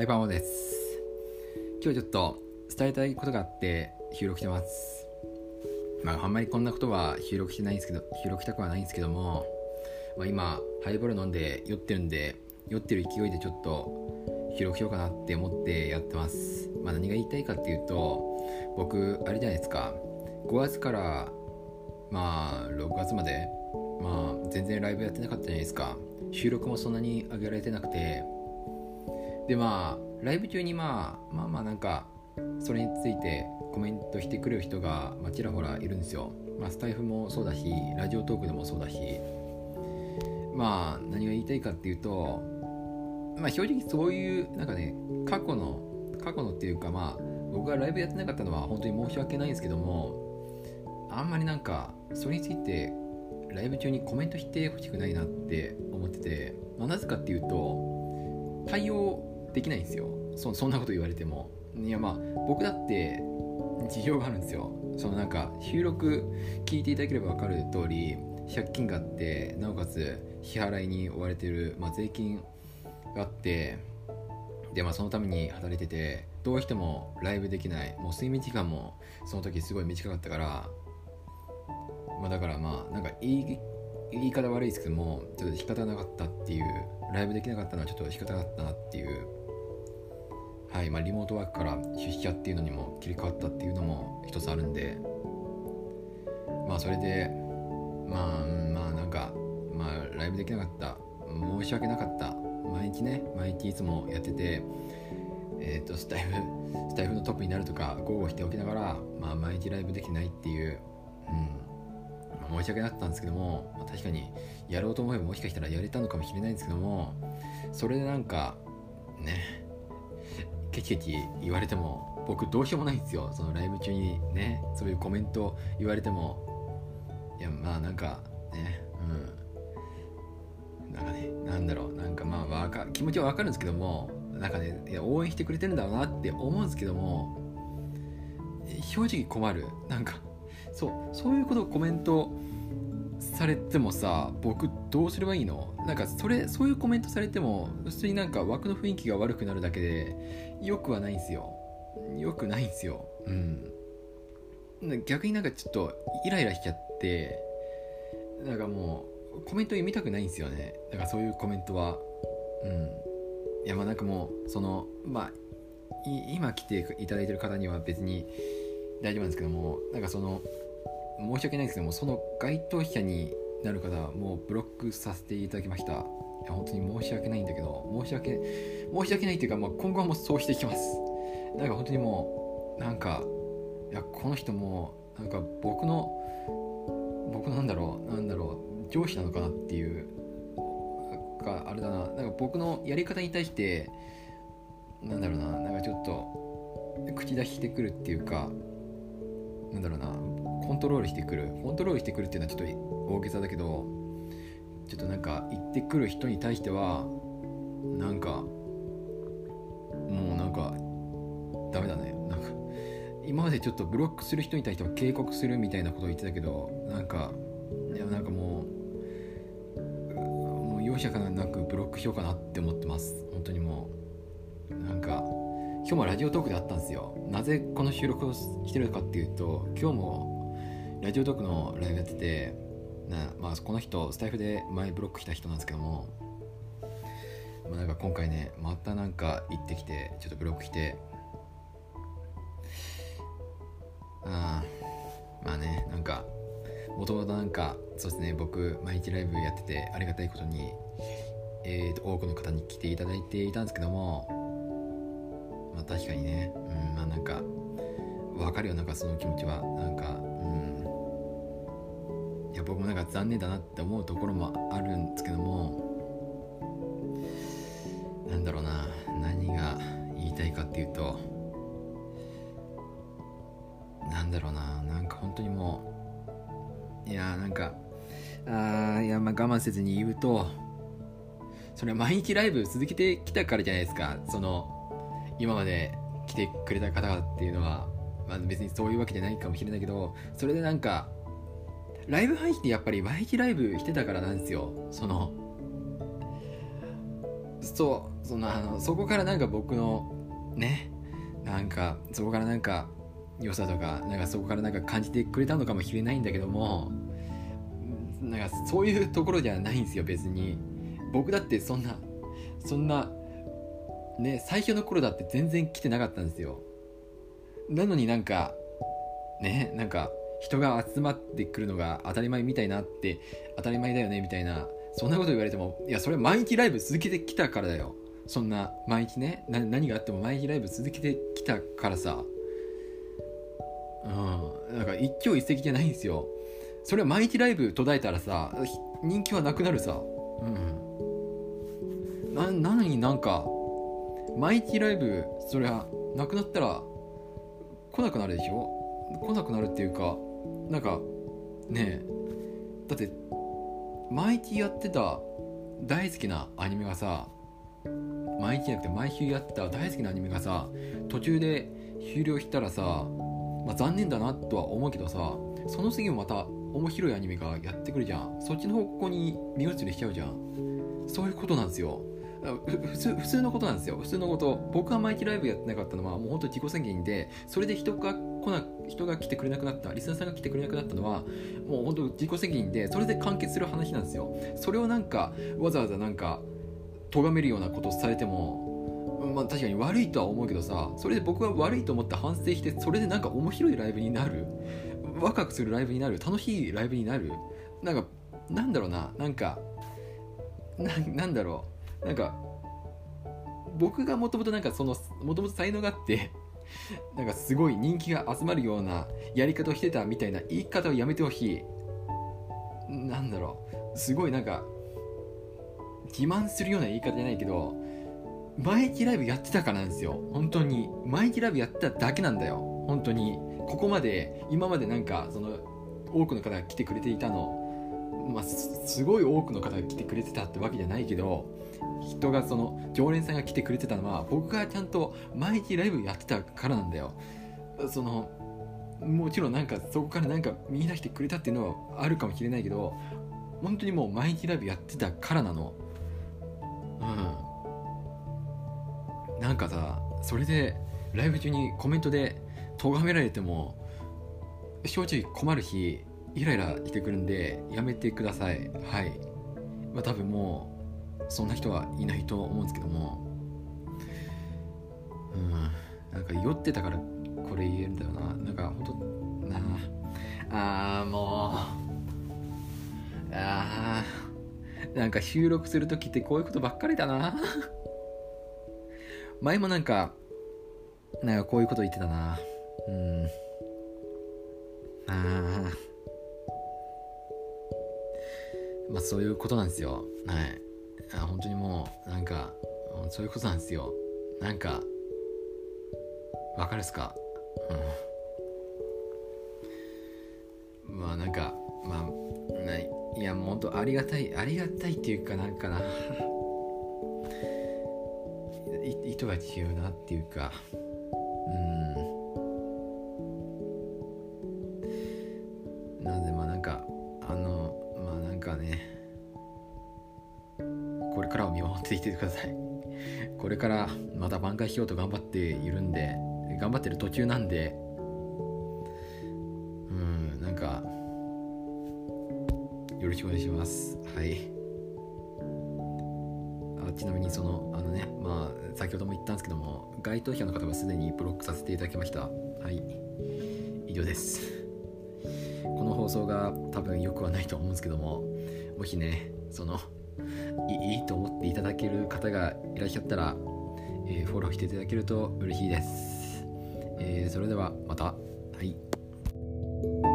はい、パモです。今日ちょっと伝えたいことがあって収録してます。まあ、あんまりこんなことは収録してないんですけど、収録したくはないんですけども、まあ、今、ハイボール飲んで酔ってるんで、酔ってる勢いでちょっと収録しようかなって思ってやってます。まあ、何が言いたいかっていうと、僕、あれじゃないですか、5月から、まあ、6月まで、まあ、全然ライブやってなかったじゃないですか。収録もそんなに上げられてなくて、でまあライブ中にまあまあまあなんかそれについてコメントしてくれる人が、まあ、ちらほらいるんですよ、まあ、スタイフもそうだしラジオトークでもそうだし。まあ何が言いたいかっていうとまあ正直そういうなんかね過去の過去のっていうかまあ僕がライブやってなかったのは本当に申し訳ないんですけどもあんまりなんかそれについてライブ中にコメントしてほしくないなって思ってて、まあ、なぜかっていうと対応できないんですよ。そそんなこと言われても。いやまあ僕だって事情があるんですよ。そのなんか収録聞いていただければ分かる通り借金があってなおかつ支払いに追われてる、まあ、税金があってでまあそのために働いててどうしてもライブできないもう睡眠時間もその時すごい短かったからまあだからまあなんか言い言い方悪いですけどもちょっと仕方なかったっていうライブできなかったのはちょっと仕方なかったなっていうはいまあリモートワークから出社っていうのにも切り替わったっていうのも一つあるんでまあそれでまあまあなんかまあライブできなかった申し訳なかった毎日ね毎日いつもやっててえっ、とスタイフスタイフのトップになるとか豪語しておきながらまあ毎日ライブできてないっていううんまあ申し訳なかったんですけども、まあ確かにやろうと思えばもしかしたらやれたのかもしれないんですけどもそれでなんかねケチケチ言われても僕どうしようもないんですよそのライブ中にねそういうコメント言われてもいやまあなんかねうんなんかねなんだろうなんかまあわか気持ちはわかるんですけどもなんかねいや応援してくれてるんだろうなって思うんですけども正直困るなんかそうそういうことコメントされてもさ僕どうすればいいの？なんかそれそういうコメントされても普通になんか枠の雰囲気が悪くなるだけでよくはないんですよ。よくないんすよ。うん。逆になんかちょっとイライラしちゃってなんかもうコメント読みたくないんですよね。だからそういうコメントは。うん。いやまあなんかもうそのまあ今来ていただいてる方には別に大丈夫なんですけどもなんかその申し訳ないですけどもその該当者になる方はもうブロックさせていただきました。いや本当に申し訳ないんだけど申し訳申し訳ないっていうか、まあ、今後はもうそうしていきます。なんか本当にもうなんかいやこの人もなんか僕の僕なんだろうなんだろう上司なのかなっていうかあれだな。なんか僕のやり方に対してなんだろうな。なんかちょっと口出ししてくるっていうかなんだろうな。コントロールしてくるコントロールしてくるっていうのはちょっと大げさだけどちょっとなんか言ってくる人に対してはなんかもうなんかダメだね。なんか今までちょっとブロックする人に対しては警告するみたいなことを言ってたけどなんかいやなんかもうもう容赦かなくブロックしようかなって思ってます。本当にもう。なんか今日もラジオトークであったんですよ。なぜこの収録をしてるかっていうと今日もラジオトークのライブやっててな、まあ、この人スタイフで前ブロックした人なんですけども、まあ、なんか今回ねまたなんか行ってきてちょっとブロックしてあーまあねなんかもともとなんかそうですね僕毎日ライブやっててありがたいことに、えー、と多くの方に来ていただいていたんですけどもまあ確かにねうんまあなんか分かるよなんかその気持ちは。なんか僕もなんか残念だなって思うところもあるんですけどもなんだろうな何が言いたいかっていうとなんだろうななんか本当にもういやーなんかあーいやまあ我慢せずに言うとそれは毎日ライブ続けてきたからじゃないですか。その今まで来てくれた方っていうのは、まあ、別にそういうわけじゃないかもしれないけどそれでなんかライブ配信ってやっぱり毎日ライブしてたからなんですよ。そのそうそのあのそこからなんか僕のねなんかそこからなんか良さとかなんかそこからなんか感じてくれたのかもしれないんだけどもなんかそういうところではないんですよ別に。僕だってそんなそんなね最初の頃だって全然来てなかったんですよ。なのになんかねなんか人が集まってくるのが当たり前みたいなって当たり前だよねみたいなそんなこと言われてもいやそれ毎日ライブ続けてきたからだよ。そんな毎日ね何があっても毎日ライブ続けてきたからさ。うん。なんか一朝一夕じゃないんですよ。それは毎日ライブ途絶えたらさ人気はなくなるさ。うん。ななのになんか毎日ライブそりゃなくなったら来なくなるでしょ？来なくなるっていうかなんかねだって毎日やってた大好きなアニメがさ毎日じゃなくて毎週やってた大好きなアニメがさ途中で終了したらさ、まあ、残念だなとは思うけどさその次もまた面白いアニメがやってくるじゃん。そっちの方向に身移りしちゃうじゃん。そういうことなんですよ。普通普通のことなんですよ。普通のこと。僕が毎日ライブやってなかったのはもう本当自己宣言でそれで人が来な人が来てくれなくなったリスナーさんが来てくれなくなったのはもう本当自己責任でそれで完結する話なんですよ。それをなんかわざわざなんか咎めるようなことされてもまあ確かに悪いとは思うけどさそれで僕は悪いと思って反省してそれでなんか面白いライブになる。ワクワクするライブになる。楽しいライブになる。なんかなんだろうな。なんかなんだろう。なんか僕がもともとなんかそのもともと才能があってなんかすごい人気が集まるようなやり方をしてたみたいな言い方をやめてほしい。なんだろう。すごいなんか自慢するような言い方じゃないけど毎日ライブやってたからなんですよ。本当に。毎日ライブやってただけなんだよ。本当に。ここまで今までなんかその多くの方が来てくれていたの。まあ、すごい多くの方が来てくれてたってわけじゃないけど人がその常連さんが来てくれてたのは僕がちゃんと毎日ライブやってたからなんだよ。そのもちろんなんかそこからなんか見出してくれたっていうのはあるかもしれないけど本当にもう毎日ライブやってたからなの。うん。なんかさそれでライブ中にコメントで咎められても正直困るしイライラしてくるんでやめてください。はい。まあ多分もうそんな人はいないと思うんですけども。うんなんか酔ってたからこれ言えるんだよな。なんかほんとなああもう。あーなんか収録する時ってこういうことばっかりだな。前もなんかなんかこういうこと言ってたな。うん。ああ。まあそういうことなんですよ。はい。あ本当にもうなんかそういうことなんですよ。なんかわかるっすか？うん。まあなんかまあないいやもう本当ありがたいありがたいっていうかなんかな。意図が違うなっていうか。うん。なのでまあなんかあのまあなんかね。からを見守っていてください。これからまた挽回しようと頑張っているんで頑張ってる途中なんでうんなんかよろしくお願いします。はい。あちなみにそのあのねまあ先ほども言ったんですけども該当者の方はすでにブロックさせていただきました。はい。以上です。この放送が多分良くはないと思うんですけどももしねそのいいと思っていただける方がいらっしゃったら、えー、フォローしていただけると嬉しいです、えー、それではまた。はい。